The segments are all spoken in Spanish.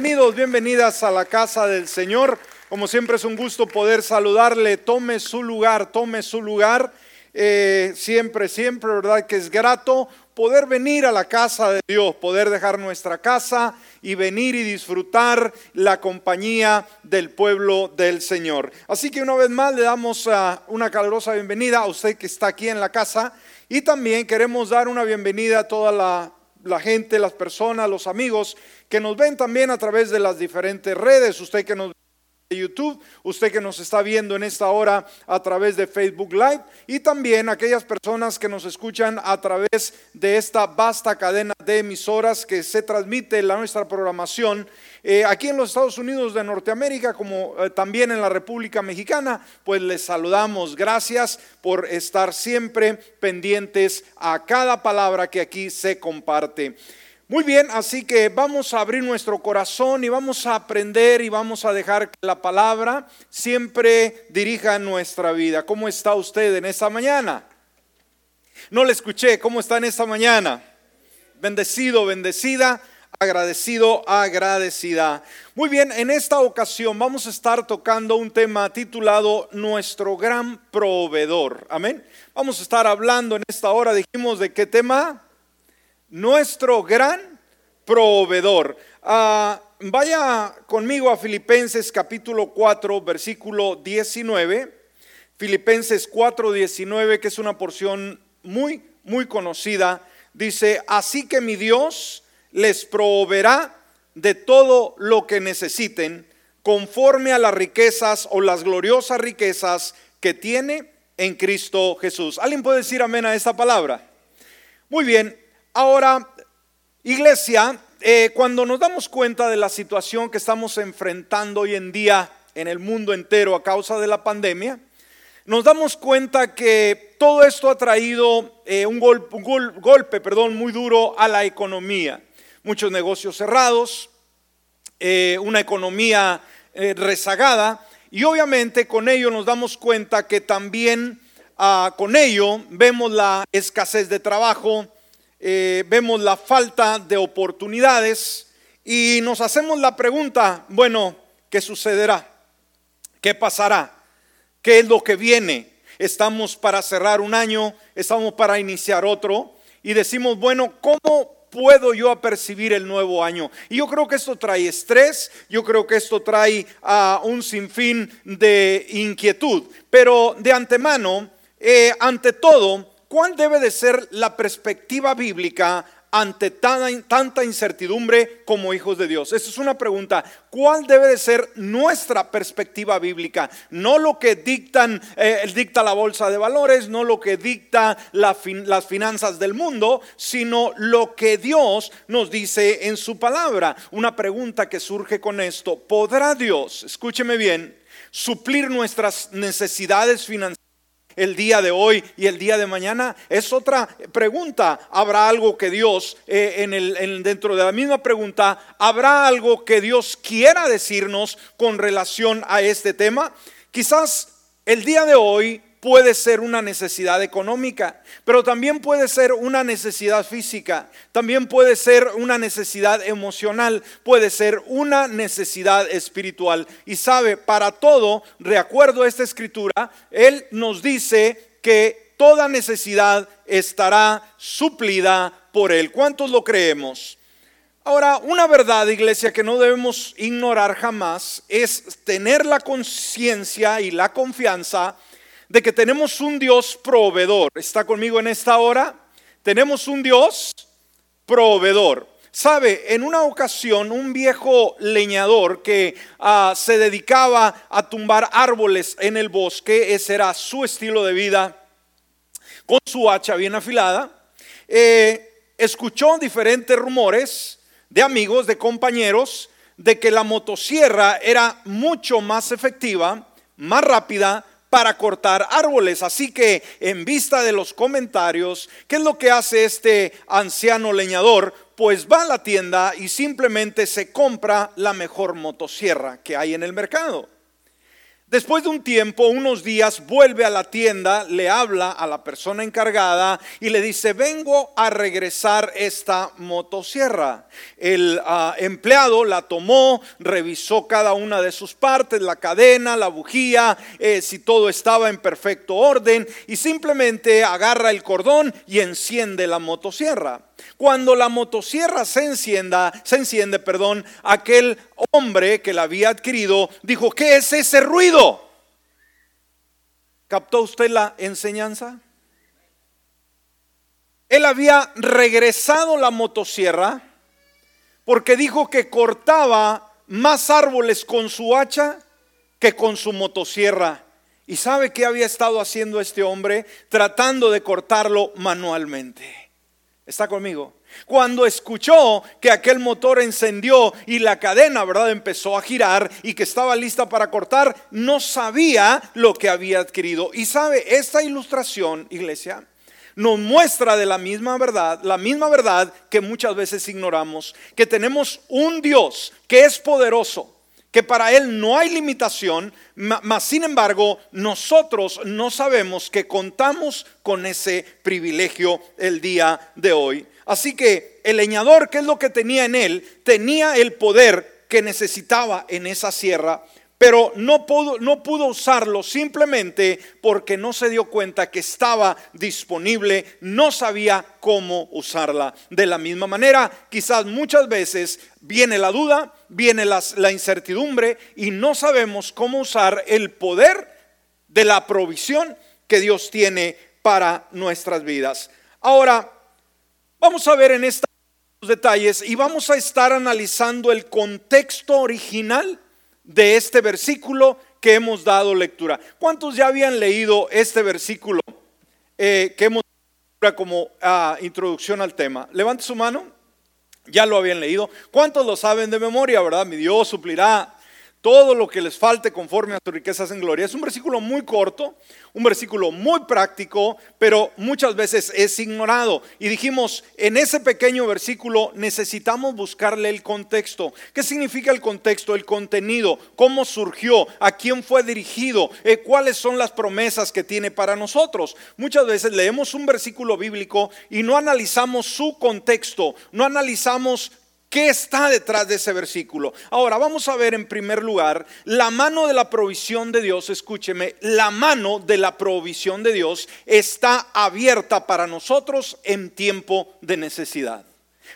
Bienvenidos, bienvenidas a la casa del Señor. Como siempre es un gusto poder saludarle. Tome su lugar, tome su lugar. Eh, siempre, siempre, ¿verdad? Que es grato poder venir a la casa de Dios, poder dejar nuestra casa y venir y disfrutar la compañía del pueblo del Señor. Así que una vez más le damos ah, una calurosa bienvenida a usted que está aquí en la casa y también queremos dar una bienvenida a toda la la gente, las personas, los amigos que nos ven también a través de las diferentes redes, usted que nos de YouTube, usted que nos está viendo en esta hora a través de Facebook Live y también aquellas personas que nos escuchan a través de esta vasta cadena de emisoras que se transmite la nuestra programación eh, aquí en los Estados Unidos de Norteamérica como eh, también en la República Mexicana, pues les saludamos. Gracias por estar siempre pendientes a cada palabra que aquí se comparte. Muy bien, así que vamos a abrir nuestro corazón y vamos a aprender y vamos a dejar que la palabra siempre dirija nuestra vida. ¿Cómo está usted en esta mañana? No le escuché, ¿cómo está en esta mañana? Bendecido, bendecida, agradecido, agradecida. Muy bien, en esta ocasión vamos a estar tocando un tema titulado Nuestro gran proveedor. Amén. Vamos a estar hablando en esta hora, dijimos de qué tema nuestro gran proveedor. Ah, vaya conmigo a Filipenses capítulo 4, versículo 19. Filipenses 4, 19, que es una porción muy, muy conocida. Dice, así que mi Dios les proveerá de todo lo que necesiten conforme a las riquezas o las gloriosas riquezas que tiene en Cristo Jesús. ¿Alguien puede decir amén a esta palabra? Muy bien, Ahora, iglesia, eh, cuando nos damos cuenta de la situación que estamos enfrentando hoy en día en el mundo entero a causa de la pandemia, nos damos cuenta que todo esto ha traído eh, un, golpe perdón, muy duro a la economía. Muchos negocios cerrados, eh, una economía rezagada y obviamente con ello nos damos cuenta que también ah, con ello vemos la escasez de trabajo, eh, vemos la falta de oportunidades y nos hacemos la pregunta, bueno, ¿qué sucederá? ¿Qué pasará? ¿Qué es lo que viene? Estamos para cerrar un año, estamos para iniciar otro y decimos, bueno, ¿cómo puedo yo apercibir el nuevo año? Y yo creo que esto trae estrés, yo creo que esto trae a un sinfín de inquietud, pero de antemano, eh, ante todo, ¿Cuál debe de ser la perspectiva bíblica ante tanta incertidumbre como hijos de Dios? Esa es una pregunta. ¿Cuál debe de ser nuestra perspectiva bíblica? No lo que eh, dicta la bolsa de valores, no lo que dicta las finanzas del mundo, sino lo que Dios nos dice en su palabra. Una pregunta que surge con esto. ¿Podrá Dios, escúcheme bien, suplir nuestras necesidades financieras? El día de hoy y el día de mañana? Es otra pregunta. ¿Habrá algo que Dios, eh, en el, dentro de la misma pregunta, habrá algo que Dios quiera decirnos con relación a este tema? Quizás el día de hoy puede ser una necesidad económica, pero también puede ser una necesidad física, también puede ser una necesidad emocional, puede ser una necesidad espiritual. Y sabe, para todo, de acuerdo a esta escritura, Él nos dice que toda necesidad estará suplida por Él. ¿Cuántos lo creemos? Ahora, una verdad, iglesia, que no debemos ignorar jamás es tener la conciencia y la confianza de que tenemos un Dios proveedor. ¿Está conmigo en esta hora? Tenemos un Dios proveedor. Sabe, en una ocasión un viejo leñador que ah, se dedicaba a tumbar árboles en el bosque, ese era su estilo de vida, con su hacha bien afilada, eh, escuchó diferentes rumores de amigos, de compañeros, de que la motosierra era mucho más efectiva, más rápida, para cortar árboles. Así que en vista de los comentarios, ¿qué es lo que hace este anciano leñador? Pues va a la tienda y simplemente se compra la mejor motosierra que hay en el mercado. Después de un tiempo, unos días, vuelve a la tienda, le habla a la persona encargada y le dice, vengo a regresar esta motosierra. El ah, empleado la tomó, revisó cada una de sus partes, la cadena, la bujía, eh, si todo estaba en perfecto orden y simplemente agarra el cordón y enciende la motosierra. Cuando la motosierra se encienda, se enciende, perdón, aquel hombre que la había adquirido dijo, ¿qué es ese ruido? ¿Captó usted la enseñanza? Él había regresado la motosierra porque dijo que cortaba más árboles con su hacha que con su motosierra. ¿Y sabe qué había estado haciendo este hombre? Tratando de cortarlo manualmente. ¿Está conmigo? Cuando escuchó que aquel motor encendió y la cadena, ¿verdad?, empezó a girar y que estaba lista para cortar, no sabía lo que había adquirido. Y sabe, esta ilustración, iglesia, nos muestra de la misma verdad, la misma verdad que muchas veces ignoramos, que tenemos un Dios que es poderoso, que para Él no hay limitación, mas sin embargo nosotros no sabemos que contamos con ese privilegio el día de hoy. Así que el leñador, ¿qué es lo que tenía en él? Tenía el poder que necesitaba en esa sierra pero no pudo, no pudo usarlo simplemente porque no se dio cuenta que estaba disponible, no sabía cómo usarla. De la misma manera, quizás muchas veces viene la duda, viene la, incertidumbre y no sabemos cómo usar el poder de la provisión que Dios tiene para nuestras vidas. Ahora, vamos a ver en estos detalles y vamos a estar analizando el contexto original de este versículo que hemos dado lectura. ¿Cuántos ya habían leído este versículo eh, que hemos dado como ah, introducción al tema? Levante su mano. Ya lo habían leído. ¿Cuántos lo saben de memoria, verdad? Mi Dios suplirá todo lo que les falte conforme a sus riquezas en gloria. Es un versículo muy corto, un versículo muy práctico, pero muchas veces es ignorado. Y dijimos, en ese pequeño versículo necesitamos buscarle el contexto. ¿Qué significa el contexto? El contenido, cómo surgió, a quién fue dirigido, eh, cuáles son las promesas que tiene para nosotros. Muchas veces leemos un versículo bíblico y no analizamos su contexto, no analizamos ¿Qué está detrás de ese versículo? Ahora vamos a ver en primer lugar la mano de la provisión de Dios, escúcheme, la mano de la provisión de Dios está abierta para nosotros en tiempo de necesidad.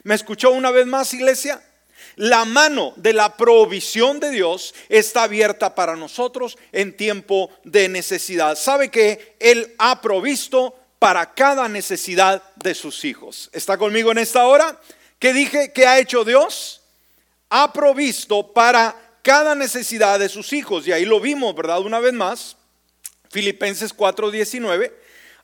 ¿Me escuchó una vez más, iglesia? La mano de la provisión de Dios está abierta para nosotros en tiempo de necesidad. ¿Sabe que Él ha provisto para cada necesidad de sus hijos? ¿Está conmigo en esta hora? ¿Qué dije que ha hecho Dios? Ha provisto para cada necesidad de sus hijos. Y ahí lo vimos, ¿verdad? Una vez más. Filipenses 4:19.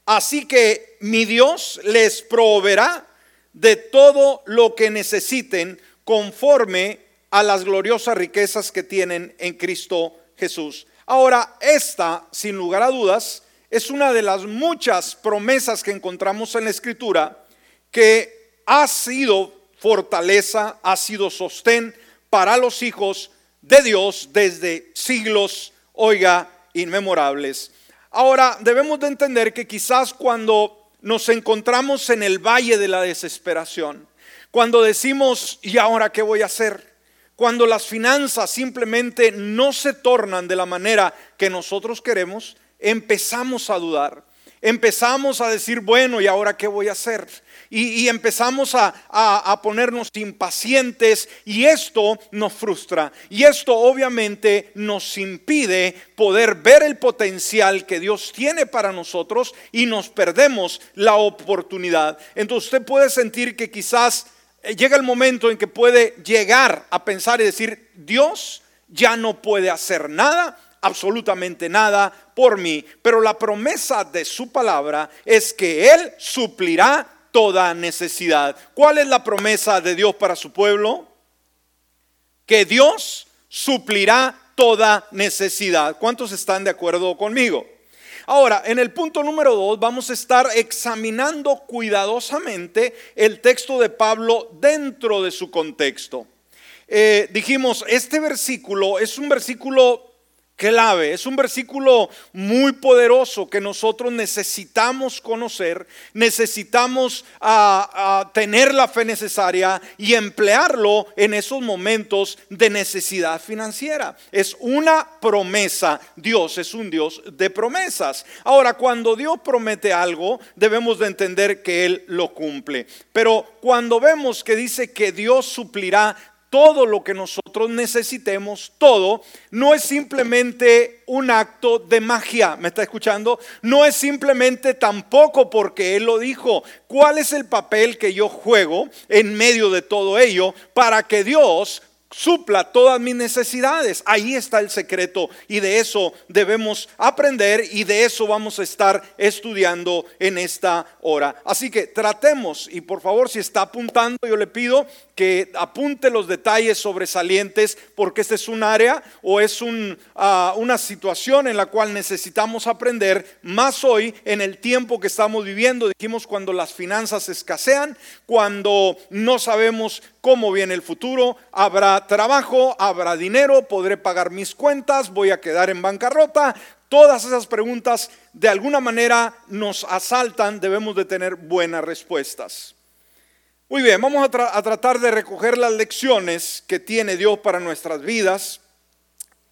Así que mi Dios les proveerá de todo lo que necesiten conforme a las gloriosas riquezas que tienen en Cristo Jesús. Ahora, esta, sin lugar a dudas, es una de las muchas promesas que encontramos en la Escritura que ha sido fortaleza, ha sido sostén para los hijos de Dios desde siglos, oiga, inmemorables. Ahora, debemos de entender que quizás cuando nos encontramos en el valle de la desesperación, cuando decimos, ¿y ahora qué voy a hacer? Cuando las finanzas simplemente no se tornan de la manera que nosotros queremos, empezamos a dudar. Empezamos a decir, bueno, ¿y ahora qué voy a hacer? Y, empezamos a, a, ponernos impacientes y esto nos frustra. Y esto obviamente nos impide poder ver el potencial que Dios tiene para nosotros y nos perdemos la oportunidad. Entonces usted puede sentir que quizás eh, llega el momento en que puede llegar a pensar y decir, Dios ya no puede hacer nada absolutamente nada por mí, pero la promesa de su palabra es que Él suplirá toda necesidad. ¿Cuál es la promesa de Dios para su pueblo? Que Dios suplirá toda necesidad. ¿Cuántos están de acuerdo conmigo? Ahora, en el punto número dos vamos a estar examinando cuidadosamente el texto de Pablo dentro de su contexto. Eh, dijimos, este versículo es un versículo clave. Es un versículo muy poderoso que nosotros necesitamos conocer, necesitamos ah, ah, tener la fe necesaria y emplearlo en esos momentos de necesidad financiera. Es una promesa. Dios es un Dios de promesas. Ahora, cuando Dios promete algo, debemos de entender que Él lo cumple. Pero cuando vemos que dice que Dios suplirá todo lo que nosotros necesitemos, todo, no es simplemente un acto de magia, ¿me está escuchando? No es simplemente tampoco porque Él lo dijo. ¿Cuál es el papel que yo juego en medio de todo ello para que Dios supla todas mis necesidades. Ahí está el secreto y de eso debemos aprender y de eso vamos a estar estudiando en esta hora. Así que tratemos y por favor si está apuntando yo le pido que apunte los detalles sobresalientes porque este es un área o es ah, una situación en la cual necesitamos aprender más hoy en el tiempo que estamos viviendo. Dijimos cuando las finanzas escasean, cuando no sabemos cómo viene el futuro, habrá trabajo, habrá dinero, podré pagar mis cuentas, voy a quedar en bancarrota. Todas esas preguntas de alguna manera nos asaltan, debemos de tener buenas respuestas. Muy bien, vamos a, tratar de recoger las lecciones que tiene Dios para nuestras vidas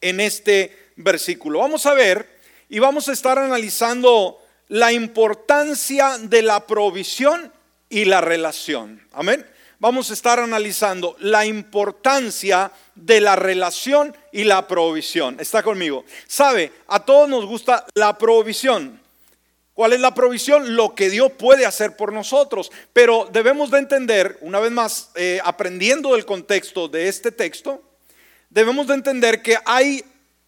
en este versículo. Vamos a ver y vamos a estar analizando la importancia de la provisión y la relación. Amén vamos a estar analizando la importancia de la relación y la provisión. ¿Está conmigo? Sabe, a todos nos gusta la provisión. ¿Cuál es la provisión? Lo que Dios puede hacer por nosotros. Pero debemos de entender, una vez más, eh, aprendiendo del contexto de este texto, debemos de entender que hay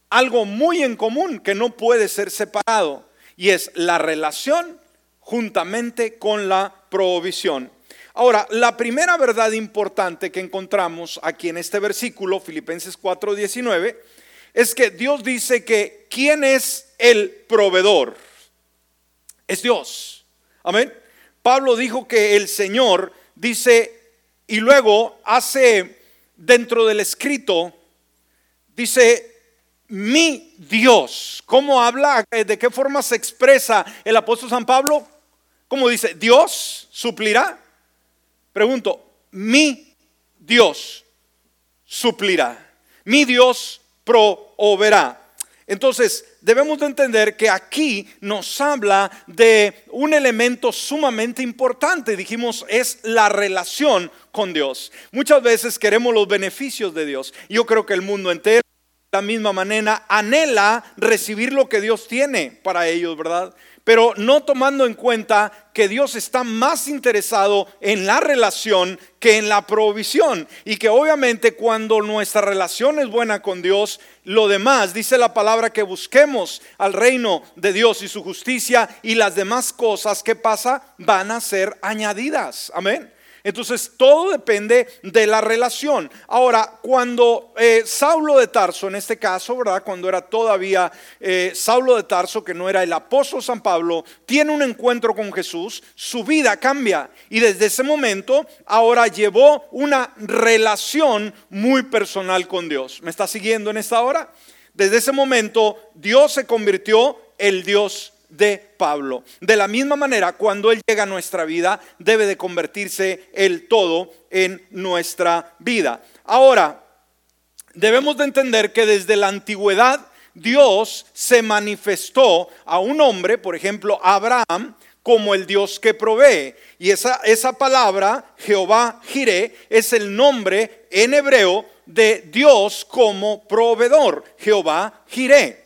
algo muy en común que no puede ser separado y es la relación juntamente con la provisión. Ahora, la primera verdad importante que encontramos aquí en este versículo, Filipenses 4:19, es que Dios dice que ¿quién es el proveedor? Es Dios. Amén. Pablo dijo que el Señor dice, y luego hace dentro del escrito, dice, mi Dios. ¿Cómo habla? ¿De qué forma se expresa el apóstol San Pablo? ¿Cómo dice? Dios suplirá. Pregunto, mi Dios suplirá, mi Dios proveerá. Entonces, debemos de entender que aquí nos habla de un elemento sumamente importante. Dijimos, es la relación con Dios. Muchas veces queremos los beneficios de Dios. Yo creo que el mundo entero, de la misma manera, anhela recibir lo que Dios tiene para ellos, ¿verdad? Pero no tomando en cuenta que Dios está más interesado en la relación que en la provisión y que obviamente cuando nuestra relación es buena con Dios, lo demás, dice la palabra que busquemos al reino de Dios y su justicia y las demás cosas que pasa van a ser añadidas. Amén. Entonces todo depende de la relación. Ahora, cuando eh, Saulo de Tarso, en este caso, ¿verdad? Cuando era todavía eh, Saulo de Tarso, que no era el apóstol San Pablo, tiene un encuentro con Jesús, su vida cambia. Y desde ese momento, ahora llevó una relación muy personal con Dios. ¿Me está siguiendo en esta hora? Desde ese momento, Dios se convirtió el Dios de Pablo. De la misma manera, cuando Él llega a nuestra vida, debe de convertirse el todo en nuestra vida. Ahora, debemos de entender que desde la antigüedad Dios se manifestó a un hombre, por ejemplo, Abraham, como el Dios que provee. Y esa, esa palabra, Jehová Jireh, es el nombre en hebreo de Dios como proveedor, Jehová Jireh.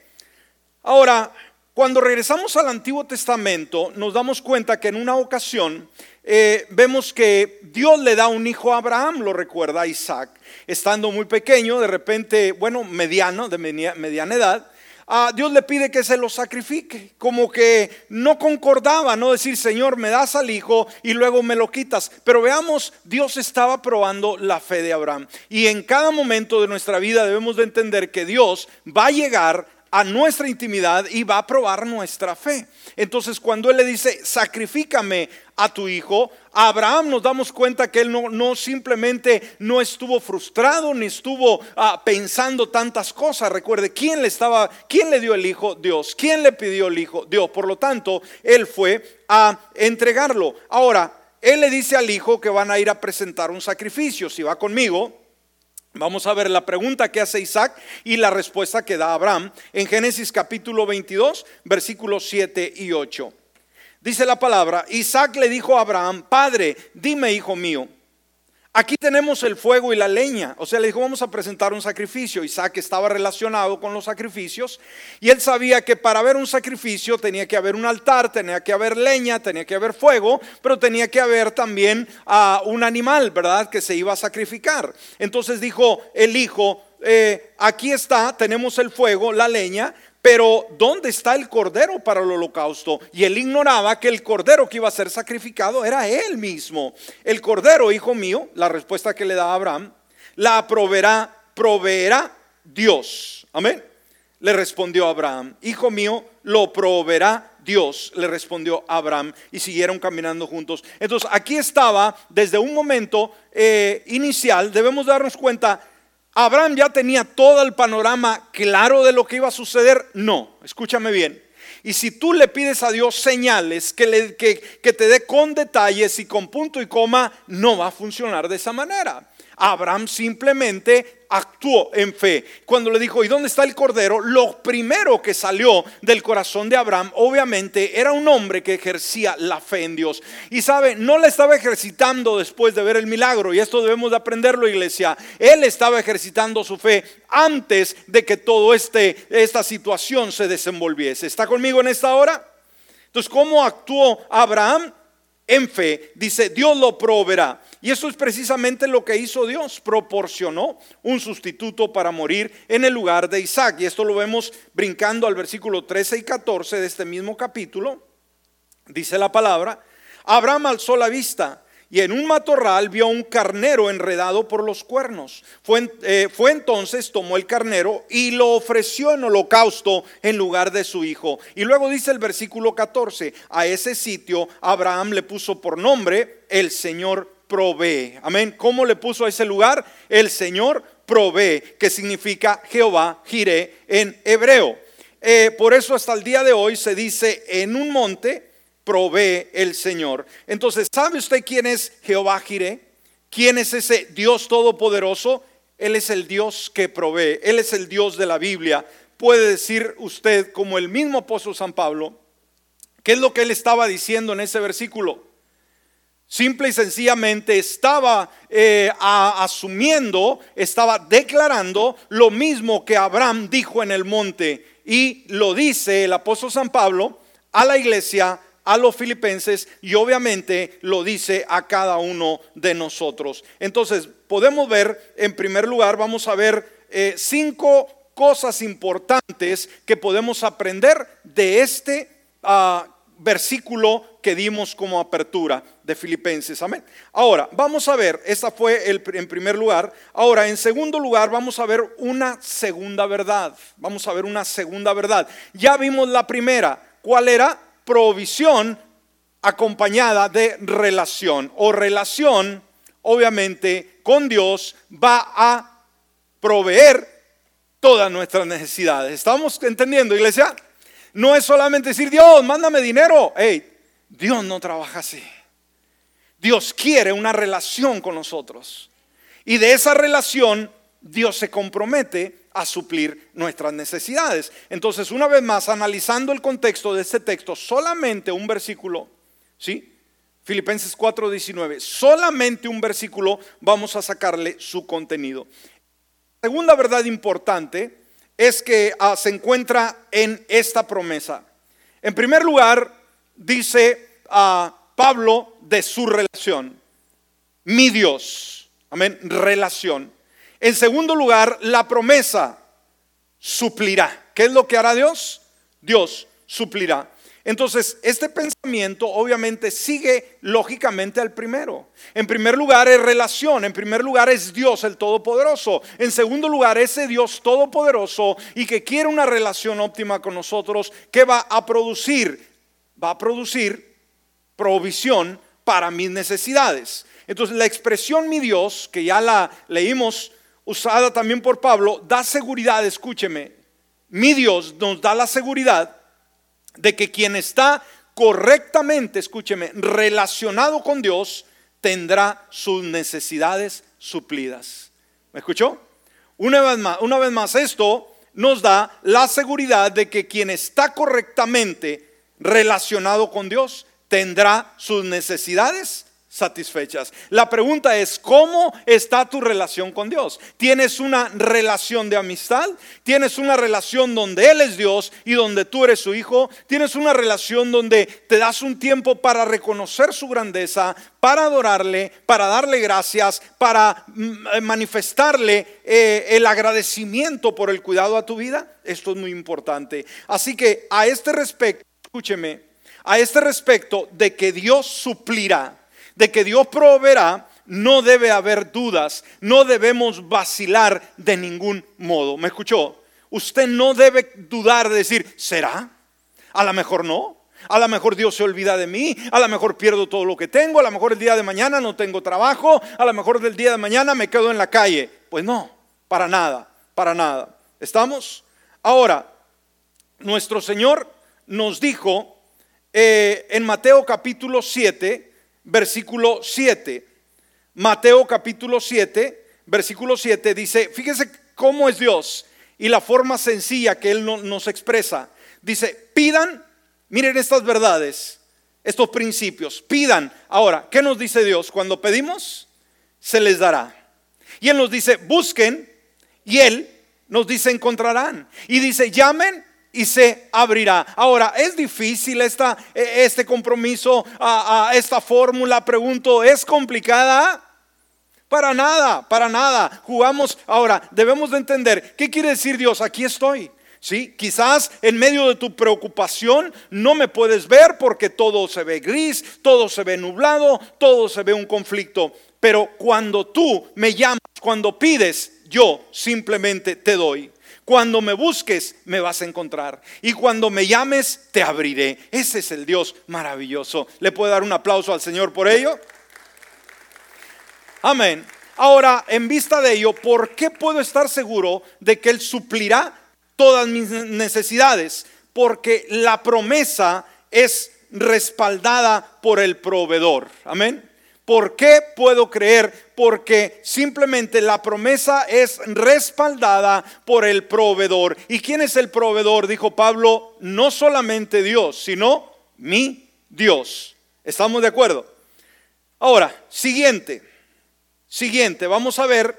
Ahora, cuando regresamos al Antiguo Testamento, nos damos cuenta que en una ocasión eh, vemos que Dios le da un hijo a Abraham, lo recuerda Isaac, estando muy pequeño, de repente, bueno, mediano, de mediana edad. A Dios le pide que se lo sacrifique, como que no concordaba, no decir, Señor, me das al hijo y luego me lo quitas. Pero veamos, Dios estaba probando la fe de Abraham. Y en cada momento de nuestra vida debemos de entender que Dios va a llegar a nuestra intimidad y va a probar nuestra fe. Entonces cuando Él le dice, sacrifícame a tu hijo, a Abraham nos damos cuenta que Él no, no simplemente no estuvo frustrado ni estuvo ah, pensando tantas cosas. Recuerde, ¿quién le estaba, quién le dio el hijo? Dios. ¿Quién le pidió el hijo? Dios. Por lo tanto, Él fue a entregarlo. Ahora, Él le dice al hijo que van a ir a presentar un sacrificio. Si va conmigo, Vamos a ver la pregunta que hace Isaac y la respuesta que da Abraham en Génesis capítulo 22, versículos 7 y 8. Dice la palabra, Isaac le dijo a Abraham, Padre, dime, hijo mío, Aquí tenemos el fuego y la leña. O sea, le dijo, vamos a presentar un sacrificio. Isaac estaba relacionado con los sacrificios y él sabía que para haber un sacrificio tenía que haber un altar, tenía que haber leña, tenía que haber fuego, pero tenía que haber también a un animal, ¿verdad? Que se iba a sacrificar. Entonces dijo el hijo, eh, aquí está, tenemos el fuego, la leña, pero ¿dónde está el cordero para el holocausto? Y él ignoraba que el cordero que iba a ser sacrificado era él mismo. El cordero, hijo mío, la respuesta que le da Abraham, la proveerá, proveerá Dios. Amén. Le respondió Abraham, hijo mío, lo proveerá Dios, le respondió Abraham y siguieron caminando juntos. Entonces aquí estaba desde un momento eh, inicial, debemos darnos cuenta, ¿Abraham ya tenía todo el panorama claro de lo que iba a suceder? No, escúchame bien. Y si tú le pides a Dios señales que, le, que, que te dé con detalles y con punto y coma, no va a funcionar de esa manera. Abraham simplemente actuó en fe. Cuando le dijo, ¿y dónde está el cordero? Lo primero que salió del corazón de Abraham, obviamente, era un hombre que ejercía la fe en Dios. Y sabe, no la estaba ejercitando después de ver el milagro, y esto debemos de aprenderlo, iglesia. Él estaba ejercitando su fe antes de que todo este esta situación se desenvolviese. ¿Está conmigo en esta hora? Entonces, ¿cómo actuó Abraham? En fe, dice, Dios lo proveerá. Y eso es precisamente lo que hizo Dios. Proporcionó un sustituto para morir en el lugar de Isaac. Y esto lo vemos brincando al versículo 13 y 14 de este mismo capítulo. Dice la palabra, Abraham alzó la vista y en un matorral vio un carnero enredado por los cuernos. Fue, eh, fue, entonces, tomó el carnero y lo ofreció en holocausto en lugar de su hijo. Y luego dice el versículo 14, a ese sitio Abraham le puso por nombre el Señor provee. Amén. ¿Cómo le puso a ese lugar? El Señor provee, que significa Jehová Jiré en hebreo. Eh, por eso hasta el día de hoy se dice en un monte provee el Señor. Entonces, ¿sabe usted quién es Jehová Jiré? ¿Quién es ese Dios todopoderoso? Él es el Dios que provee. Él es el Dios de la Biblia. Puede decir usted, como el mismo apóstol San Pablo, ¿qué es lo que él estaba diciendo en ese versículo? Simple y sencillamente estaba eh, asumiendo, estaba declarando lo mismo que Abraham dijo en el monte. Y lo dice el apóstol San Pablo a la iglesia, a los filipenses y obviamente lo dice a cada uno de nosotros. Entonces, podemos ver, en primer lugar, vamos a ver eh, cinco cosas importantes que podemos aprender de este uh, versículo que dimos como apertura de Filipenses. Amén. Ahora, vamos a ver, esta fue el, en primer lugar. Ahora, en segundo lugar, vamos a ver una segunda verdad. Vamos a ver una segunda verdad. Ya vimos la primera. ¿Cuál era? Provisión acompañada de relación. O relación, obviamente, con Dios va a proveer todas nuestras necesidades. ¿Estamos entendiendo, iglesia? No es solamente decir, Dios, mándame dinero. Hey, Dios no trabaja así. Dios quiere una relación con nosotros. Y de esa relación, Dios se compromete a suplir nuestras necesidades. Entonces, una vez más, analizando el contexto de este texto, solamente un versículo, ¿sí? Filipenses 4:19, solamente un versículo vamos a sacarle su contenido. Segunda verdad importante es que ah, se encuentra en esta promesa. En primer lugar, dice a ah, Pablo de su relación. Mi Dios. Amén. Relación. En segundo lugar, la promesa suplirá. ¿Qué es lo que hará Dios? Dios suplirá. Entonces, este pensamiento obviamente sigue lógicamente al primero. En primer lugar es relación, en primer lugar es Dios el Todopoderoso, en segundo lugar ese Dios Todopoderoso y que quiere una relación óptima con nosotros, que va a producir, va a producir provisión para mis necesidades. Entonces, la expresión mi Dios, que ya la leímos usada también por Pablo, da seguridad, escúcheme, mi Dios nos da la seguridad de que quien está correctamente, escúcheme, relacionado con Dios, tendrá sus necesidades suplidas. ¿Me escuchó? Una vez más, una vez más esto nos da la seguridad de que quien está correctamente relacionado con Dios tendrá sus necesidades satisfechas. La pregunta es, ¿cómo está tu relación con Dios? ¿Tienes una relación de amistad? ¿Tienes una relación donde Él es Dios y donde tú eres su hijo? ¿Tienes una relación donde te das un tiempo para reconocer su grandeza, para adorarle, para darle gracias, para mm, eh, manifestarle eh, el agradecimiento por el cuidado a tu vida? Esto es muy importante. Así que a este respecto, escúcheme, a este respecto de que Dios suplirá de que Dios proveerá, no debe haber dudas, no debemos vacilar de ningún modo. ¿Me escuchó? Usted no debe dudar de decir, ¿será? A lo mejor no. A lo mejor Dios se olvida de mí, a lo mejor pierdo todo lo que tengo, a lo mejor el día de mañana no tengo trabajo, a lo mejor del día de mañana me quedo en la calle. Pues no, para nada, para nada. ¿Estamos? Ahora, nuestro Señor nos dijo eh, en Mateo capítulo 7, versículo 7. Mateo capítulo 7, versículo 7 dice, fíjese cómo es Dios y la forma sencilla que Él nos expresa. Dice, pidan, miren estas verdades, estos principios, pidan. Ahora, ¿qué nos dice Dios? Cuando pedimos, se les dará. Y Él nos dice, busquen y Él nos dice, encontrarán. Y dice, llamen y se abrirá. Ahora, ¿es difícil esta, e, este compromiso, esta fórmula? Pregunto, ¿es complicada? Para nada, para nada. Jugamos. Ahora, debemos de entender, ¿qué quiere decir Dios? Aquí estoy. Sí, quizás en medio de tu preocupación no me puedes ver porque todo se ve gris, todo se ve nublado, todo se ve un conflicto. Pero cuando tú me llamas, cuando pides, yo simplemente te doy. Cuando me busques, me vas a encontrar. Y cuando me llames, te abriré. Ese es el Dios maravilloso. ¿Le puedo dar un aplauso al Señor por ello? Amén. Ahora, en vista de ello, ¿por qué puedo estar seguro de que Él suplirá todas mis necesidades? Porque la promesa es respaldada por el proveedor. Amén. ¿Por qué puedo creer? Porque simplemente la promesa es respaldada por el proveedor. ¿Y quién es el proveedor? Dijo Pablo, no solamente Dios, sino mi Dios. ¿Estamos de acuerdo? Ahora, siguiente, siguiente, vamos a ver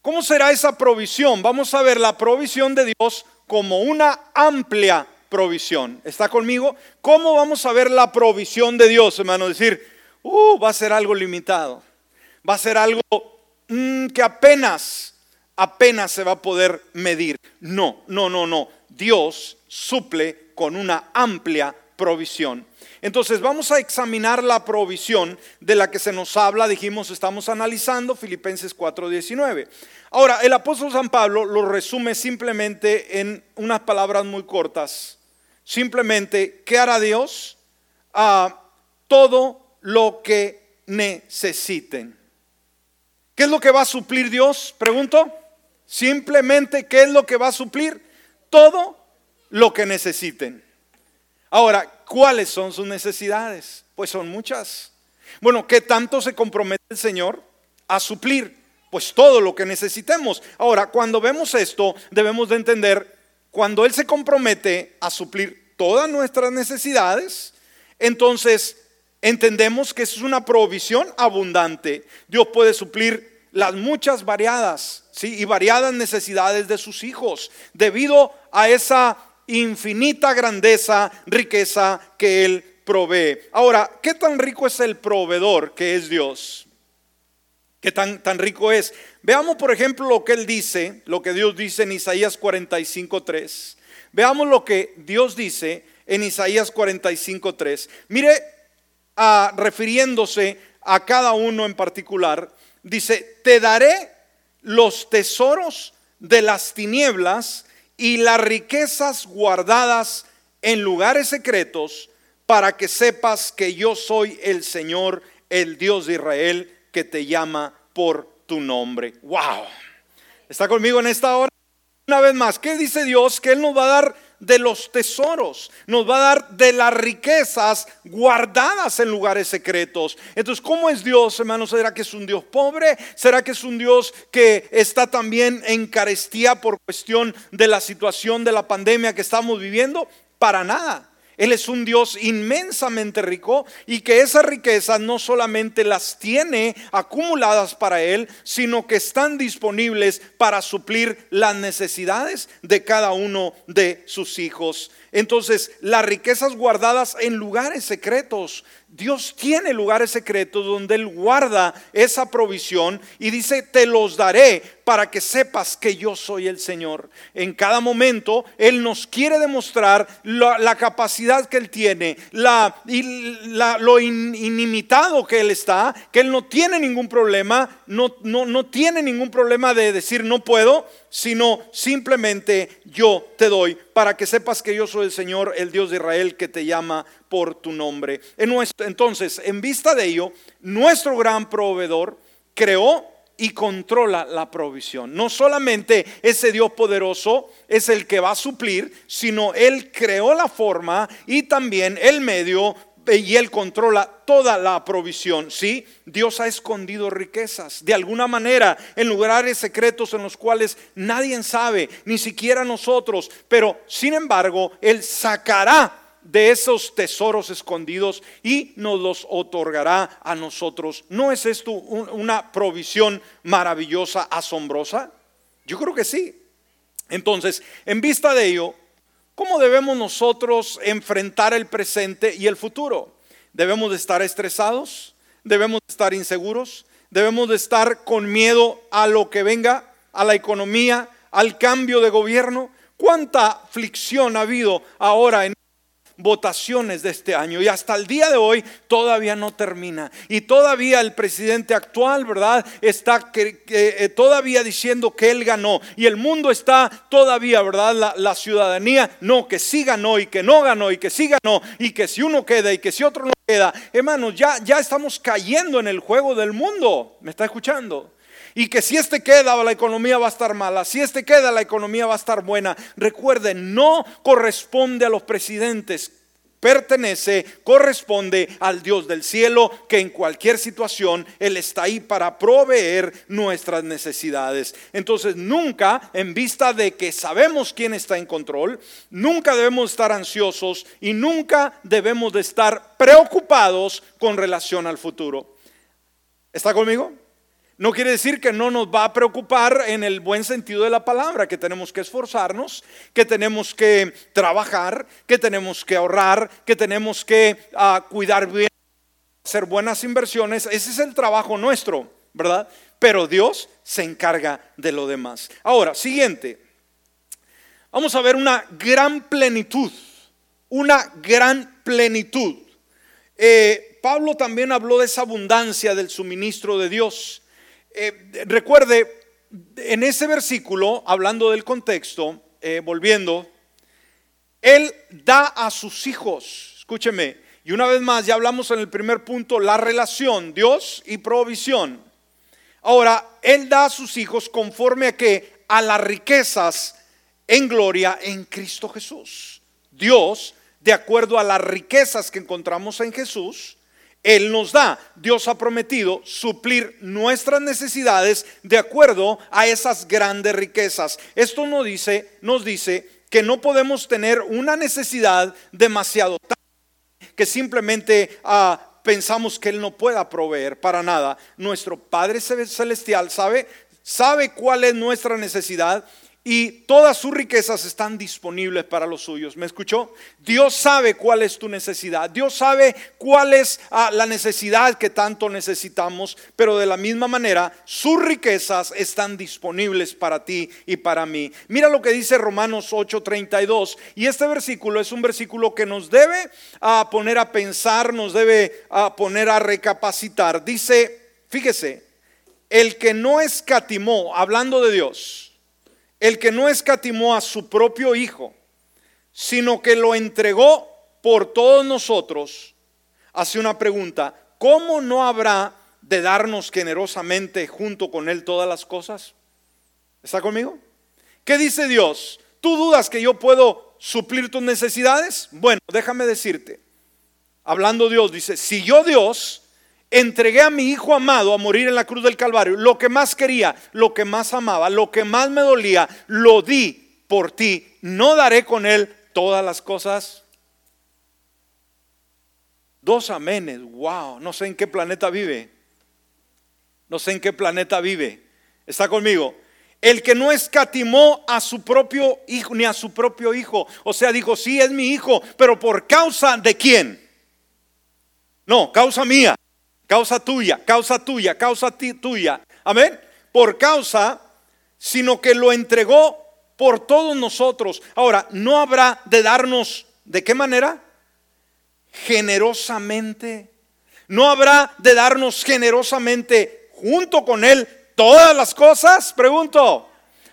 cómo será esa provisión. Vamos a ver la provisión de Dios como una amplia provisión. ¿Está conmigo? ¿Cómo vamos a ver la provisión de Dios, hermano? Decir, uh, va a ser algo limitado. Va a ser algo mm, que apenas, apenas se va a poder medir. No, no, no, no. Dios suple con una amplia provisión. Entonces vamos a examinar la provisión de la que se nos habla, dijimos, estamos analizando Filipenses 4:19. Ahora, el apóstol San Pablo lo resume simplemente en unas palabras muy cortas. Simplemente, ¿qué hará Dios? ah, todo lo que necesiten. ¿Qué es lo que va a suplir Dios? Pregunto. Simplemente, ¿qué es lo que va a suplir? Todo lo que necesiten. Ahora, ¿cuáles son sus necesidades? Pues son muchas. Bueno, ¿qué tanto se compromete el Señor a suplir? Pues todo lo que necesitemos. Ahora, cuando vemos esto, debemos de entender, cuando Él se compromete a suplir todas nuestras necesidades, entonces entendemos que es una provisión abundante. Dios puede suplir las muchas variadas y variadas necesidades de sus hijos debido a esa infinita grandeza, riqueza que Él provee. Ahora, ¿qué tan rico es el proveedor que es Dios? ¿Qué tan, tan rico es? Veamos, por ejemplo, lo que Él dice, lo que Dios dice en Isaías 45.3. Veamos lo que Dios dice en Isaías 45.3. Mire, refiriéndose a cada uno en particular, dice, te daré los tesoros de las tinieblas y las riquezas guardadas en lugares secretos para que sepas que yo soy el Señor, el Dios de Israel, que te llama por tu nombre. ¡Wow! ¿Está conmigo en esta hora? Una vez más, ¿qué dice Dios? Que Él nos va a dar de los tesoros, nos va a dar de las riquezas guardadas en lugares secretos. Entonces, ¿cómo es Dios, hermanos? ¿Será que es un Dios pobre? ¿Será que es un Dios que está también en carestía por cuestión de la situación de la pandemia que estamos viviendo? Para nada. Él es un Dios inmensamente rico y que esas riquezas no solamente las tiene acumuladas para Él, sino que están disponibles para suplir las necesidades de cada uno de sus hijos. Entonces, las riquezas guardadas en lugares secretos. Dios tiene lugares secretos donde Él guarda esa provisión y dice, te los daré para que sepas que yo soy el Señor. En cada momento Él nos quiere demostrar la, capacidad que Él tiene, la, lo inimitado que Él está, que Él no tiene ningún problema, no, no, no tiene ningún problema de decir no puedo, sino simplemente yo te doy para que sepas que yo soy el Señor, el Dios de Israel que te llama por tu nombre. Entonces, en vista de ello, nuestro gran proveedor creó y controla la provisión. No solamente ese Dios poderoso es el que va a suplir, sino Él creó la forma y también el medio y Él controla toda la provisión. Sí, Dios ha escondido riquezas de alguna manera en lugares secretos en los cuales nadie sabe, ni siquiera nosotros, pero sin embargo Él sacará de esos tesoros escondidos y nos los otorgará a nosotros. ¿No es esto una provisión maravillosa, asombrosa? Yo creo que sí. Entonces, en vista de ello, ¿cómo debemos nosotros enfrentar el presente y el futuro? ¿Debemos de estar estresados? ¿Debemos de estar inseguros? ¿Debemos de estar con miedo a lo que venga, a la economía, al cambio de gobierno? ¿Cuánta aflicción ha habido ahora en votaciones de este año y hasta el día de hoy todavía no termina. Y todavía el presidente actual, ¿verdad? Está eh, todavía diciendo que él ganó. Y el mundo está todavía, ¿verdad? La, la, ciudadanía, no, que sí ganó y que no ganó y que sí ganó y que si uno queda y que si otro no queda. Hermanos, ya, ya estamos cayendo en el juego del mundo. ¿Me está escuchando? Y que si este queda, la economía va a estar mala. Si este queda, la economía va a estar buena. Recuerden, no corresponde a los presidentes. Pertenece, corresponde al Dios del cielo, que en cualquier situación Él está ahí para proveer nuestras necesidades. Entonces, nunca, en vista de que sabemos quién está en control, nunca debemos estar ansiosos y nunca debemos de estar preocupados con relación al futuro. ¿Está conmigo? No quiere decir que no nos va a preocupar en el buen sentido de la palabra, que tenemos que esforzarnos, que tenemos que trabajar, que tenemos que ahorrar, que tenemos que ah, cuidar bien, hacer buenas inversiones. Ese es el trabajo nuestro, ¿verdad? Pero Dios se encarga de lo demás. Ahora, siguiente. Vamos a ver una gran plenitud, una gran plenitud. Eh, Pablo también habló de esa abundancia del suministro de Dios. Eh, recuerde, en ese versículo, hablando del contexto, eh, volviendo, Él da a sus hijos, escúcheme, y una vez más, ya hablamos en el primer punto, la relación, Dios y provisión. Ahora, Él da a sus hijos conforme a que a las riquezas en gloria en Cristo Jesús. Dios, de acuerdo a las riquezas que encontramos en Jesús, él nos da. Dios ha prometido suplir nuestras necesidades de acuerdo a esas grandes riquezas. Esto nos dice, nos dice que no podemos tener una necesidad demasiado que simplemente ah, pensamos que Él no pueda proveer para nada. Nuestro Padre Celestial sabe sabe cuál es nuestra necesidad y todas sus riquezas están disponibles para los suyos. ¿Me escuchó? Dios sabe cuál es tu necesidad. Dios sabe cuál es ah, la necesidad que tanto necesitamos, pero de la misma manera sus riquezas están disponibles para ti y para mí. Mira lo que dice Romanos 8:32 y este versículo es un versículo que nos debe ah, poner a pensar, nos debe ah, poner a recapacitar. Dice, fíjese, el que no escatimó, hablando de Dios, el que no escatimó a su propio Hijo, sino que lo entregó por todos nosotros, hace una pregunta, ¿cómo no habrá de darnos generosamente junto con Él todas las cosas? ¿Está conmigo? ¿Qué dice Dios? ¿Tú dudas que yo puedo suplir tus necesidades? Bueno, déjame decirte, hablando Dios, dice, si yo Dios entregué a mi hijo amado a morir en la cruz del Calvario. Lo que más quería, lo que más amaba, lo que más me dolía, lo di por ti. No daré con él todas las cosas. Dos amenes, wow, no sé en qué planeta vive. No sé en qué planeta vive. ¿Está conmigo? El que no escatimó a su propio hijo, ni a su propio hijo. O sea, dijo, sí, es mi hijo, pero por causa de quién? No, causa mía causa tuya, causa tuya, causa tuya. Amén. Por causa, sino que lo entregó por todos nosotros. Ahora, no habrá de darnos, ¿de qué manera? Generosamente. No habrá de darnos generosamente junto con Él todas las cosas, pregunto.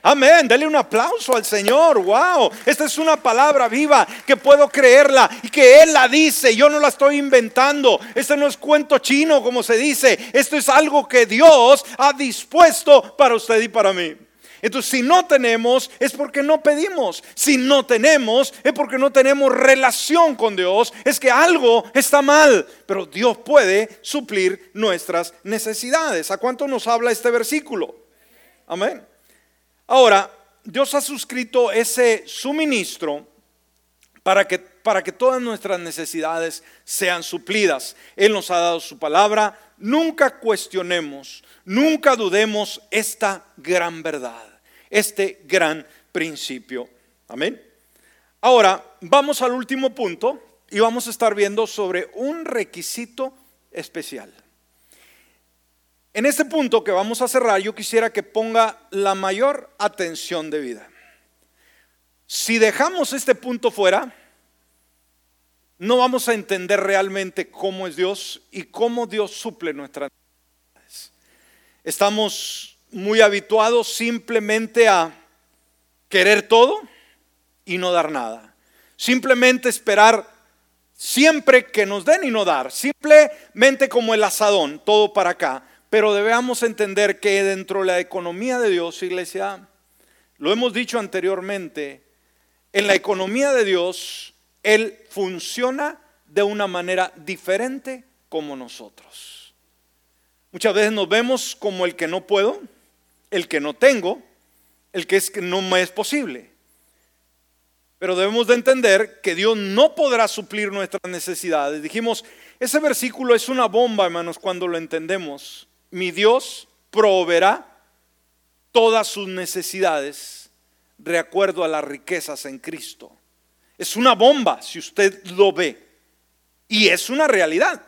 Amén, dale un aplauso al Señor. Wow, esta es una palabra viva que puedo creerla y que Él la dice. Yo no la estoy inventando. Este no es cuento chino, como se dice. Esto es algo que Dios ha dispuesto para usted y para mí. Entonces, si no tenemos, es porque no pedimos. Si no tenemos, es porque no tenemos relación con Dios. Es que algo está mal. Pero Dios puede suplir nuestras necesidades. ¿A cuánto nos habla este versículo? Amén. Ahora, Dios ha suscrito ese suministro para que, para que todas nuestras necesidades sean suplidas. Él nos ha dado su palabra. Nunca cuestionemos, nunca dudemos esta gran verdad, este gran principio. Amén. Ahora, vamos al último punto y vamos a estar viendo sobre un requisito especial. En este punto que vamos a cerrar, yo quisiera que ponga la mayor atención de vida. Si dejamos este punto fuera, no vamos a entender realmente cómo es Dios y cómo Dios suple nuestras necesidades. Estamos muy habituados simplemente a querer todo y no dar nada. Simplemente esperar siempre que nos den y no dar. Simplemente como el asadón, todo para acá. Pero debemos entender que dentro de la economía de Dios, iglesia, lo hemos dicho anteriormente, en la economía de Dios, Él funciona de una manera diferente como nosotros. Muchas veces nos vemos como el que no puedo, el que no tengo, el que es que no me es posible. Pero debemos de entender que Dios no podrá suplir nuestras necesidades. Dijimos, ese versículo es una bomba, hermanos, cuando lo entendemos mi Dios proveerá todas sus necesidades de acuerdo a las riquezas en Cristo. Es una bomba si usted lo ve. Y es una realidad.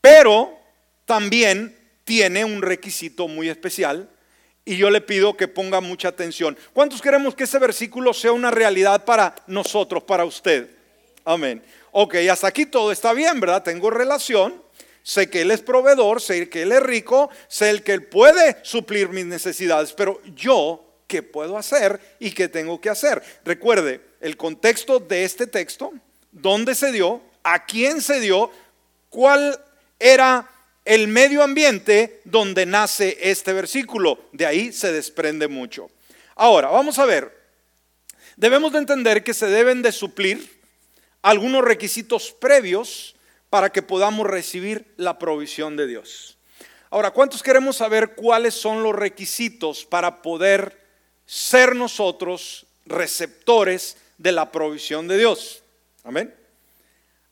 Pero también tiene un requisito muy especial y yo le pido que ponga mucha atención. ¿Cuántos queremos que ese versículo sea una realidad para nosotros, para usted? Amén. Ok, hasta aquí todo está bien, ¿verdad? Tengo relación sé que Él es proveedor, sé que Él es rico, sé el que Él puede suplir mis necesidades, pero yo, ¿qué puedo hacer y qué tengo que hacer? Recuerde, el contexto de este texto, dónde se dio, a quién se dio, cuál era el medio ambiente donde nace este versículo. De ahí se desprende mucho. Ahora, vamos a ver. Debemos de entender que se deben de suplir algunos requisitos previos para que podamos recibir la provisión de Dios. Ahora, ¿cuántos queremos saber cuáles son los requisitos para poder ser nosotros receptores de la provisión de Dios? Amén.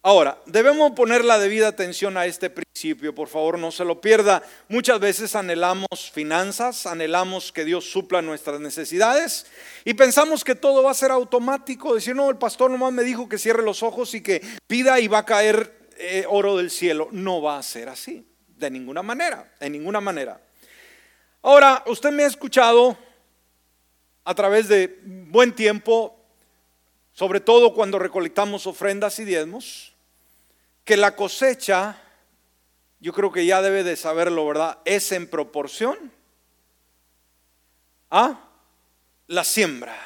Ahora, debemos poner la debida atención a este principio, por favor, no se lo pierda. Muchas veces anhelamos finanzas, anhelamos que Dios supla nuestras necesidades y pensamos que todo va a ser automático. Decir, no, el pastor nomás me dijo que cierre los ojos y que pida y va a caer eh, oro del cielo. No va a ser así, de ninguna manera, de ninguna manera. Ahora, usted me ha escuchado a través de buen tiempo, sobre todo cuando recolectamos ofrendas y diezmos que la cosecha, yo creo que ya debe de saberlo, ¿verdad? Es en proporción a la siembra.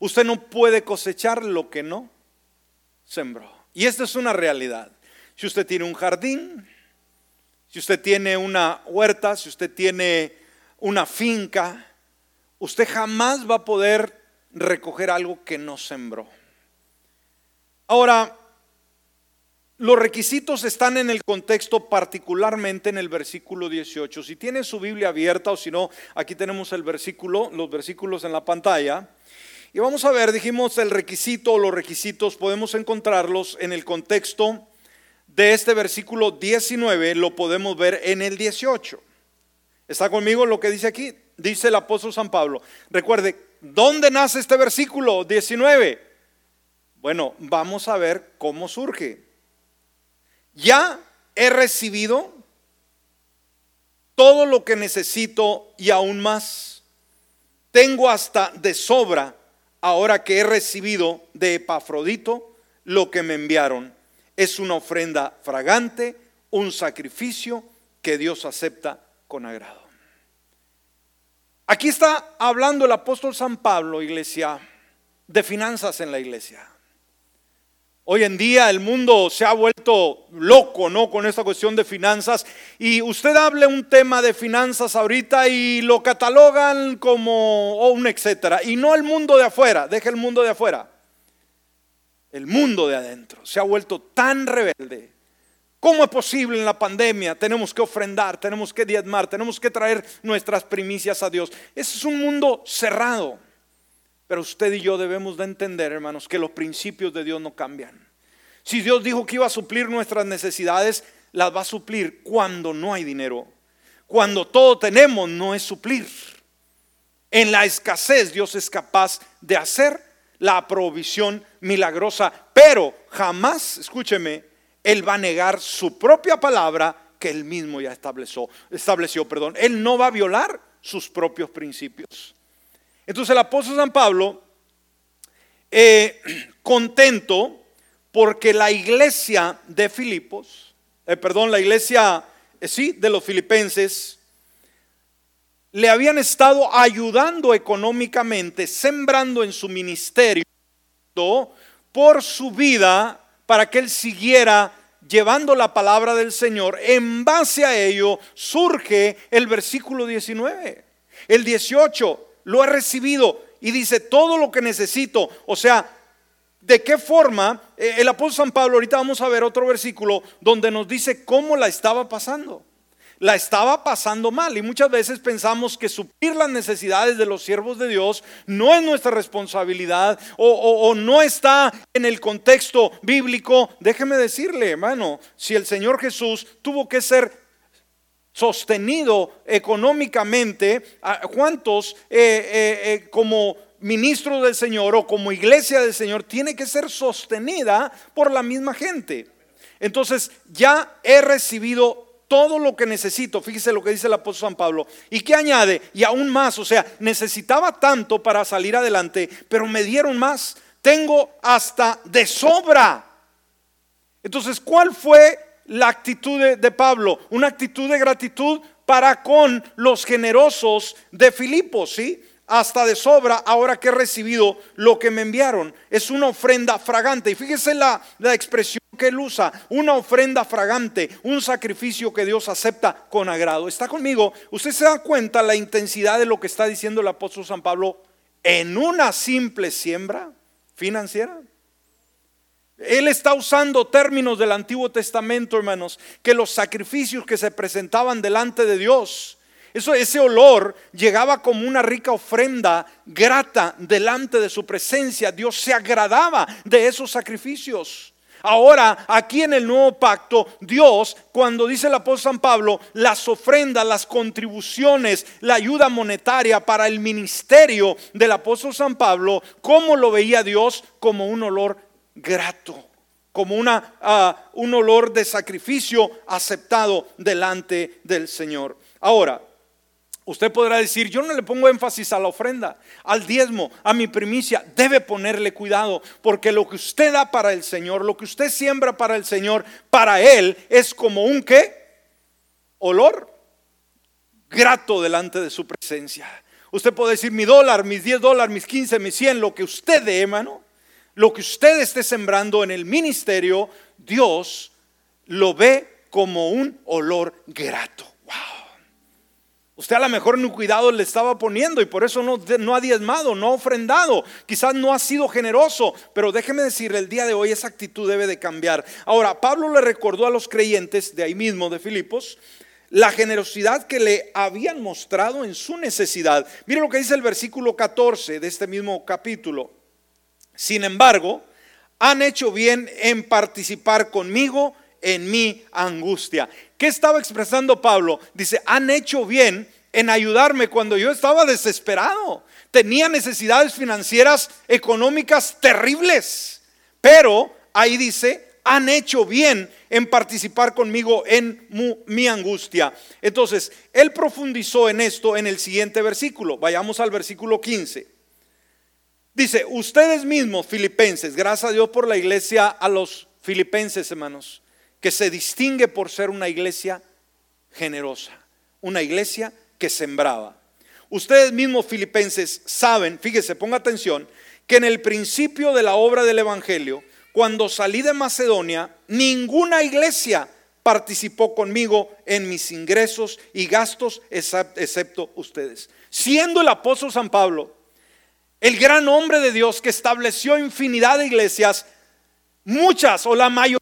Usted no puede cosechar lo que no sembró. Y esta es una realidad. Si usted tiene un jardín, si usted tiene una huerta, si usted tiene una finca, usted jamás va a poder recoger algo que no sembró. Ahora, los requisitos están en el contexto, particularmente en el versículo 18. Si tiene su Biblia abierta o si no, aquí tenemos el versículo, los versículos en la pantalla. Y vamos a ver, dijimos el requisito o los requisitos, podemos encontrarlos en el contexto de este versículo 19, lo podemos ver en el 18. ¿Está conmigo lo que dice aquí? Dice el apóstol San Pablo. Recuerde, ¿dónde nace este versículo 19? Bueno, vamos a ver cómo surge ya he recibido todo lo que necesito y aún más. Tengo hasta de sobra ahora que he recibido de Epafrodito lo que me enviaron. Es una ofrenda fragante, un sacrificio que Dios acepta con agrado. Aquí está hablando el apóstol San Pablo, iglesia, de finanzas en la iglesia. Hoy en día el mundo se ha vuelto loco, ¿no? Con esta cuestión de finanzas. Y usted hable un tema de finanzas ahorita y lo catalogan como un etcétera. Y no el mundo de afuera, deje el mundo de afuera. El mundo de adentro se ha vuelto tan rebelde. ¿Cómo es posible en la pandemia? Tenemos que ofrendar, tenemos que diezmar, tenemos que traer nuestras primicias a Dios. Ese es un mundo cerrado. Pero usted y yo debemos de entender, hermanos, que los principios de Dios no cambian. Si Dios dijo que iba a suplir nuestras necesidades, las va a suplir cuando no hay dinero. Cuando todo tenemos, no es suplir. En la escasez Dios es capaz de hacer la provisión milagrosa, pero jamás, escúcheme, Él va a negar su propia palabra que Él mismo ya estableció. estableció perdón. Él no va a violar sus propios principios. Entonces el apóstol San Pablo, eh, contento porque la iglesia de Filipos, eh, perdón, la iglesia, eh, sí, de los filipenses, le habían estado ayudando económicamente, sembrando en su ministerio por su vida para que él siguiera llevando la palabra del Señor. En base a ello surge el versículo 19. El 18, lo he recibido y dice todo lo que necesito. O sea, ¿de qué forma? Eh, el apóstol San Pablo, ahorita vamos a ver otro versículo donde nos dice cómo la estaba pasando. La estaba pasando mal y muchas veces pensamos que suplir las necesidades de los siervos de Dios no es nuestra responsabilidad o, o no está en el contexto bíblico. Déjeme decirle, hermano, si el Señor Jesús tuvo que ser sostenido económicamente, ¿cuántos eh, eh, eh, como ministros del Señor o como iglesia del Señor tiene que ser sostenida por la misma gente? Entonces ya he recibido todo lo que necesito. Fíjese lo que dice el apóstol San Pablo. ¿Y qué añade? Y aún más, o sea, necesitaba tanto para salir adelante, pero me dieron más. Tengo hasta de sobra. Entonces, ¿cuál fue la actitud de, Pablo, una actitud de gratitud para con los generosos de Filipos, ¿sí? Hasta de sobra, ahora que he recibido lo que me enviaron. Es una ofrenda fragante. Y fíjese la, la expresión que él usa, una ofrenda fragante, un sacrificio que Dios acepta con agrado. ¿Está conmigo? ¿Usted se da cuenta la intensidad de lo que está diciendo el apóstol San Pablo en una simple siembra financiera? Él está usando términos del Antiguo Testamento, hermanos, que los sacrificios que se presentaban delante de Dios, eso, ese olor llegaba como una rica ofrenda grata delante de su presencia. Dios se agradaba de esos sacrificios. Ahora, aquí en el nuevo pacto, Dios, cuando dice el apóstol San Pablo, las ofrendas, las contribuciones, la ayuda monetaria para el ministerio del apóstol San Pablo, ¿cómo lo veía Dios? Como un olor grato como una, ah, un olor de sacrificio aceptado delante del Señor. Ahora, usted podrá decir, yo no le pongo énfasis a la ofrenda, al diezmo, a mi primicia. Debe ponerle cuidado, porque lo que usted da para el Señor, lo que usted siembra para el Señor, para Él es como un qué? Olor grato delante de su presencia. Usted puede decir mi dólar, mis 10 dólares, mis 15, mis 100, lo que usted dé, hermano lo que usted esté sembrando en el ministerio, Dios lo ve como un olor grato. Wow. Usted a lo mejor en un cuidado le estaba poniendo y por eso no, no ha diezmado, no ha ofrendado. Quizás no ha sido generoso, pero déjeme decirle, el día de hoy esa actitud debe de cambiar. Ahora, Pablo le recordó a los creyentes de ahí mismo, de Filipos, la generosidad que le habían mostrado en su necesidad. Mire lo que dice el versículo 14 de este mismo capítulo. Sin embargo, han hecho bien en participar conmigo en mi angustia. ¿Qué estaba expresando Pablo? Dice, han hecho bien en ayudarme cuando yo estaba desesperado. Tenía necesidades financieras, económicas terribles. Pero ahí dice, han hecho bien en participar conmigo en mi angustia. Entonces, él profundizó en esto en el siguiente versículo. Vayamos al versículo 15. Dice, ustedes mismos, filipenses, gracias a Dios por la iglesia a los filipenses, hermanos, que se distingue por ser una iglesia generosa, una iglesia que sembraba. Ustedes mismos, filipenses, saben, fíjese, ponga atención, que en el principio de la obra del Evangelio, cuando salí de Macedonia, ninguna iglesia participó conmigo en mis ingresos y gastos, excepto ustedes. Siendo el apóstol San Pablo, el gran hombre de Dios que estableció infinidad de iglesias, muchas o la mayoría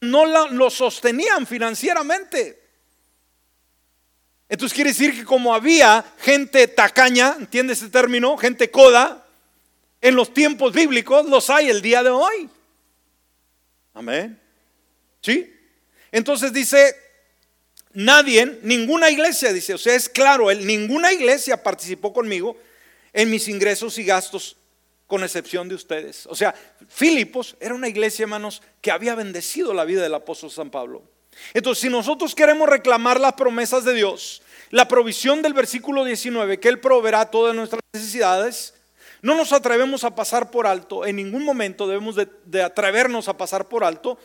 no lo sostenían financieramente. Entonces quiere decir que como había gente tacaña, ¿entiende ese término? Gente coda, en los tiempos bíblicos los hay el día de hoy. Amén. ¿Sí? Entonces dice, nadie, ninguna iglesia, dice, o sea, es claro, él, ninguna iglesia participó conmigo en mis ingresos y gastos, con excepción de ustedes. O sea, Filipos era una iglesia, hermanos, que había bendecido la vida del apóstol San Pablo. Entonces, si nosotros queremos reclamar las promesas de Dios, la provisión del versículo 19, que Él proveerá todas nuestras necesidades, no nos atrevemos a pasar por alto, en ningún momento debemos de, de atrevernos a pasar por alto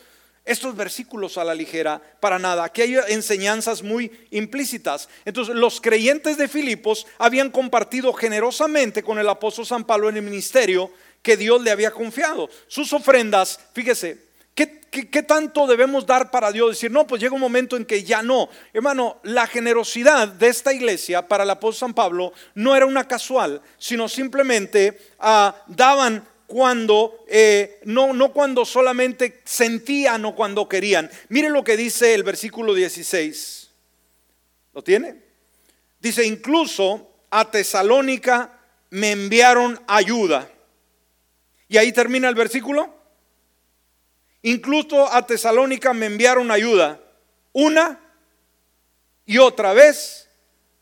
estos versículos a la ligera, para nada. Aquí hay enseñanzas muy implícitas. Entonces, los creyentes de Filipos habían compartido generosamente con el apóstol San Pablo en el ministerio que Dios le había confiado. Sus ofrendas, fíjese, ¿qué, tanto debemos dar para Dios? Decir, no, pues llega un momento en que ya no. Hermano, la generosidad de esta iglesia para el apóstol San Pablo no era una casual, sino simplemente ah, daban cuando, eh, no, no cuando solamente sentían o cuando querían. Mire lo que dice el versículo 16. ¿Lo tiene? Dice, incluso a Tesalónica me enviaron ayuda. Y ahí termina el versículo. Incluso a Tesalónica me enviaron ayuda. Una y otra vez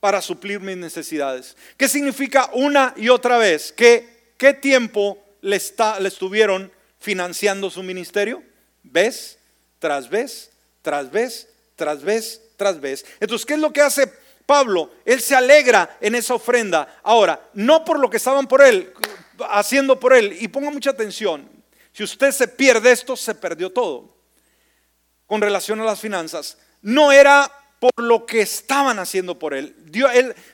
para suplir mis necesidades. ¿Qué significa una y otra vez? ¿Qué, qué tiempo le, está, le estuvieron financiando su ministerio? ¿Ves? Tras vez, tras vez, tras vez, tras vez. Entonces, ¿qué es lo que hace Pablo? Él se alegra en esa ofrenda. Ahora, no por lo que estaban por él, haciendo por él. Y ponga mucha atención. Si usted se pierde esto, se perdió todo. Con relación a las finanzas. No era por lo que estaban haciendo por él. Dios,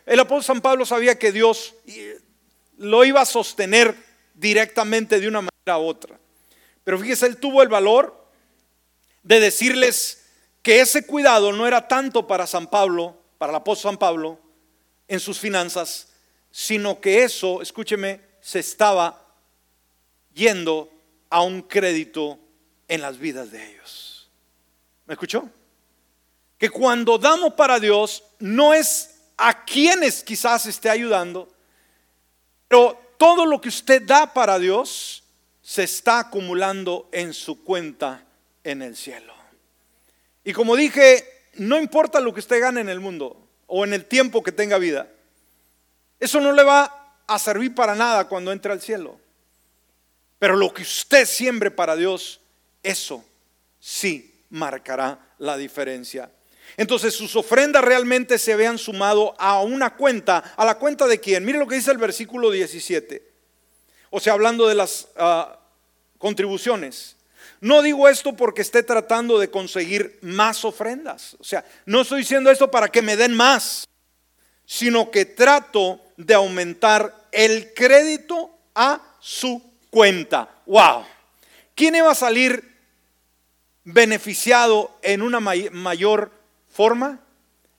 el apóstol San Pablo sabía que Dios lo iba a sostener directamente de una manera u otra. Pero fíjese, él tuvo el valor de decirles que ese cuidado no era tanto para San Pablo, para el apóstol San Pablo, en sus finanzas, sino que eso, escúcheme, se estaba yendo a un crédito en las vidas de ellos. ¿Me escuchó? Que cuando damos para Dios no es a quienes quizás esté ayudando, pero todo lo que usted da para Dios se está acumulando en su cuenta en el cielo. Y como dije, no importa lo que usted gane en el mundo o en el tiempo que tenga vida, eso no le va a servir para nada cuando entre al cielo. Pero lo que usted siembre para Dios, eso sí marcará la diferencia. Entonces sus ofrendas realmente se habían sumado a una cuenta. ¿A la cuenta de quién? Mire lo que dice el versículo 17. O sea, hablando de las ah, contribuciones. No digo esto porque esté tratando de conseguir más ofrendas. O sea, no estoy diciendo esto para que me den más, sino que trato de aumentar el crédito a su cuenta. ¡Wow! ¿Quién iba a salir beneficiado en una mayor forma?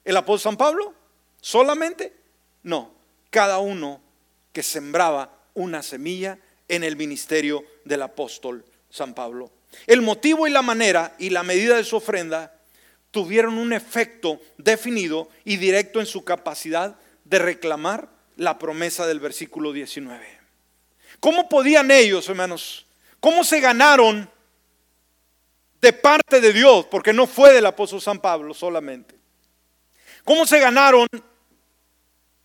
¿El apóstol San Pablo? ¿Solamente? No, cada uno que sembraba una semilla en el ministerio del apóstol San Pablo. El motivo y la manera y la medida de su ofrenda tuvieron un efecto definido y directo en su capacidad de reclamar la promesa del versículo 19. ¿Cómo podían ellos, hermanos? ¿Cómo se ganaron de parte de Dios? Porque no fue del apóstol San Pablo solamente. ¿Cómo se ganaron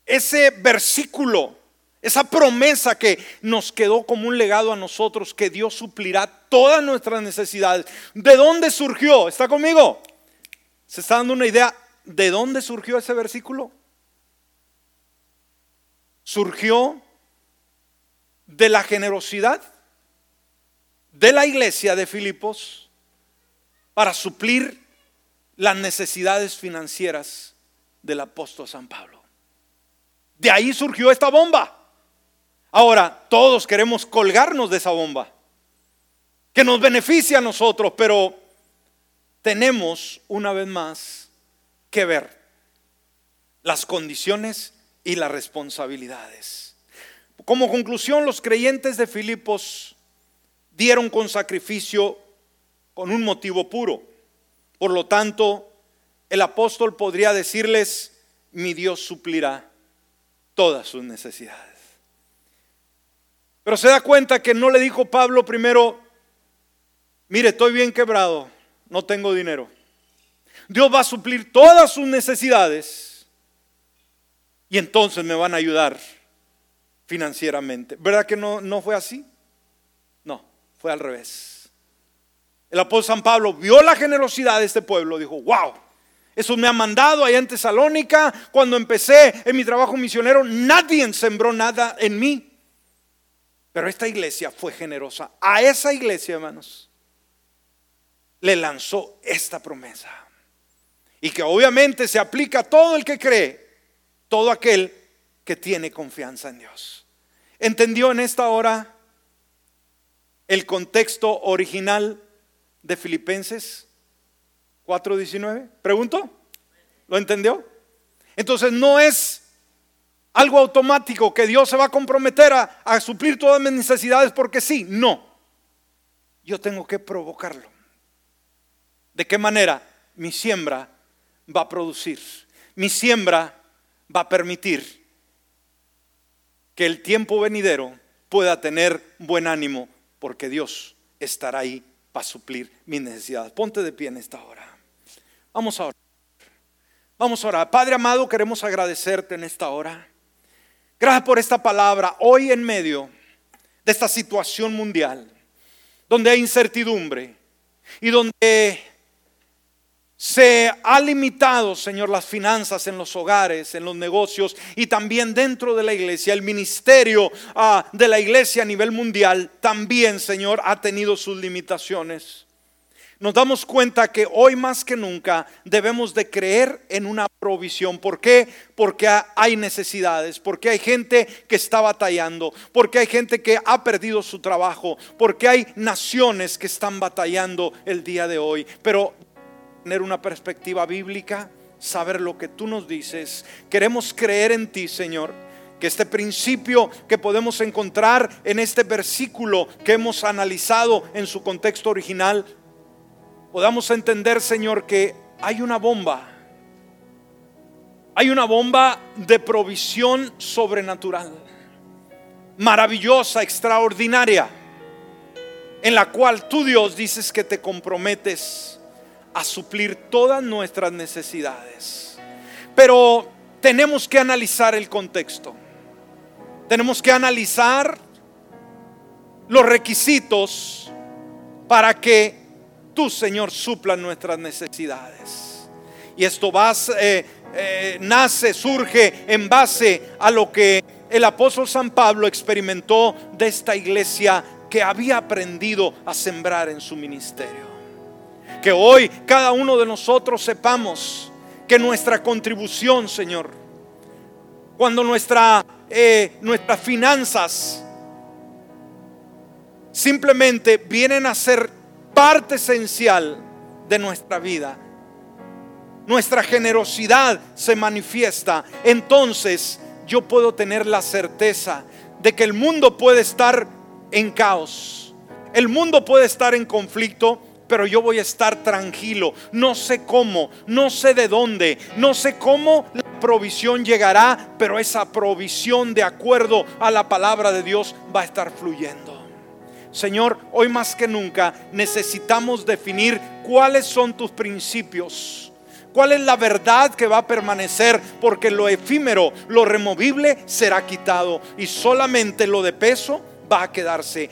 ese versículo? Esa promesa que nos quedó como un legado a nosotros, que Dios suplirá todas nuestras necesidades. ¿De dónde surgió? ¿Está conmigo? ¿Se está dando una idea de dónde surgió ese versículo? Surgió de la generosidad de la iglesia de Filipos para suplir las necesidades financieras del apóstol San Pablo. De ahí surgió esta bomba. Ahora, todos queremos colgarnos de esa bomba, que nos beneficia a nosotros, pero tenemos una vez más que ver las condiciones y las responsabilidades. Como conclusión, los creyentes de Filipos dieron con sacrificio con un motivo puro. Por lo tanto, el apóstol podría decirles, mi Dios suplirá todas sus necesidades. Pero se da cuenta que no le dijo Pablo primero, mire, estoy bien quebrado, no tengo dinero. Dios va a suplir todas sus necesidades y entonces me van a ayudar financieramente. ¿Verdad que no, no fue así? No, fue al revés. El apóstol San Pablo vio la generosidad de este pueblo, dijo, wow, eso me ha mandado allá en Tesalónica, cuando empecé en mi trabajo misionero, nadie sembró nada en mí. Pero esta iglesia fue generosa. A esa iglesia, hermanos, le lanzó esta promesa. Y que obviamente se aplica a todo el que cree, todo aquel que tiene confianza en Dios. ¿Entendió en esta hora el contexto original de Filipenses 4:19? ¿Pregunto? ¿Lo entendió? Entonces no es algo automático que Dios se va a comprometer a, suplir todas mis necesidades porque sí, no. Yo tengo que provocarlo. ¿De qué manera? Mi siembra va a producir. Mi siembra va a permitir que el tiempo venidero pueda tener buen ánimo porque Dios estará ahí para suplir mis necesidades. Ponte de pie en esta hora. Vamos a orar. Vamos a orar. Padre amado, queremos agradecerte en esta hora. Gracias por esta palabra. Hoy en medio de esta situación mundial, donde hay incertidumbre y donde se ha limitado, Señor, las finanzas en los hogares, en los negocios y también dentro de la iglesia. El ministerio ah, de la iglesia a nivel mundial también, Señor, ha tenido sus limitaciones nos damos cuenta que hoy más que nunca debemos de creer en una provisión. ¿Por qué? Porque hay necesidades, porque hay gente que está batallando, porque hay gente que ha perdido su trabajo, porque hay naciones que están batallando el día de hoy. Pero tener una perspectiva bíblica, saber lo que tú nos dices, queremos creer en ti, Señor que este principio que podemos encontrar en este versículo que hemos analizado en su contexto original podamos entender, Señor, que hay una bomba. Hay una bomba de provisión sobrenatural, maravillosa, extraordinaria, en la cual tú Dios dices que te comprometes a suplir todas nuestras necesidades. Pero tenemos que analizar el contexto. Tenemos que analizar los requisitos para que tú, Señor, supla nuestras necesidades. Y esto eh, eh, nace, surge en base a lo que el apóstol San Pablo experimentó de esta iglesia que había aprendido a sembrar en su ministerio. Que hoy cada uno de nosotros sepamos que nuestra contribución, Señor, cuando nuestra, eh, nuestras finanzas simplemente vienen a ser parte esencial de nuestra vida, nuestra generosidad se manifiesta, entonces yo puedo tener la certeza de que el mundo puede estar en caos, el mundo puede estar en conflicto, pero yo voy a estar tranquilo. No sé cómo, no sé de dónde, no sé cómo la provisión llegará, pero esa provisión de acuerdo a la palabra de Dios va a estar fluyendo. Señor, hoy más que nunca necesitamos definir cuáles son tus principios. ¿Cuál es la verdad que va a permanecer? Porque lo efímero, lo removible será quitado y solamente lo de peso va a quedarse.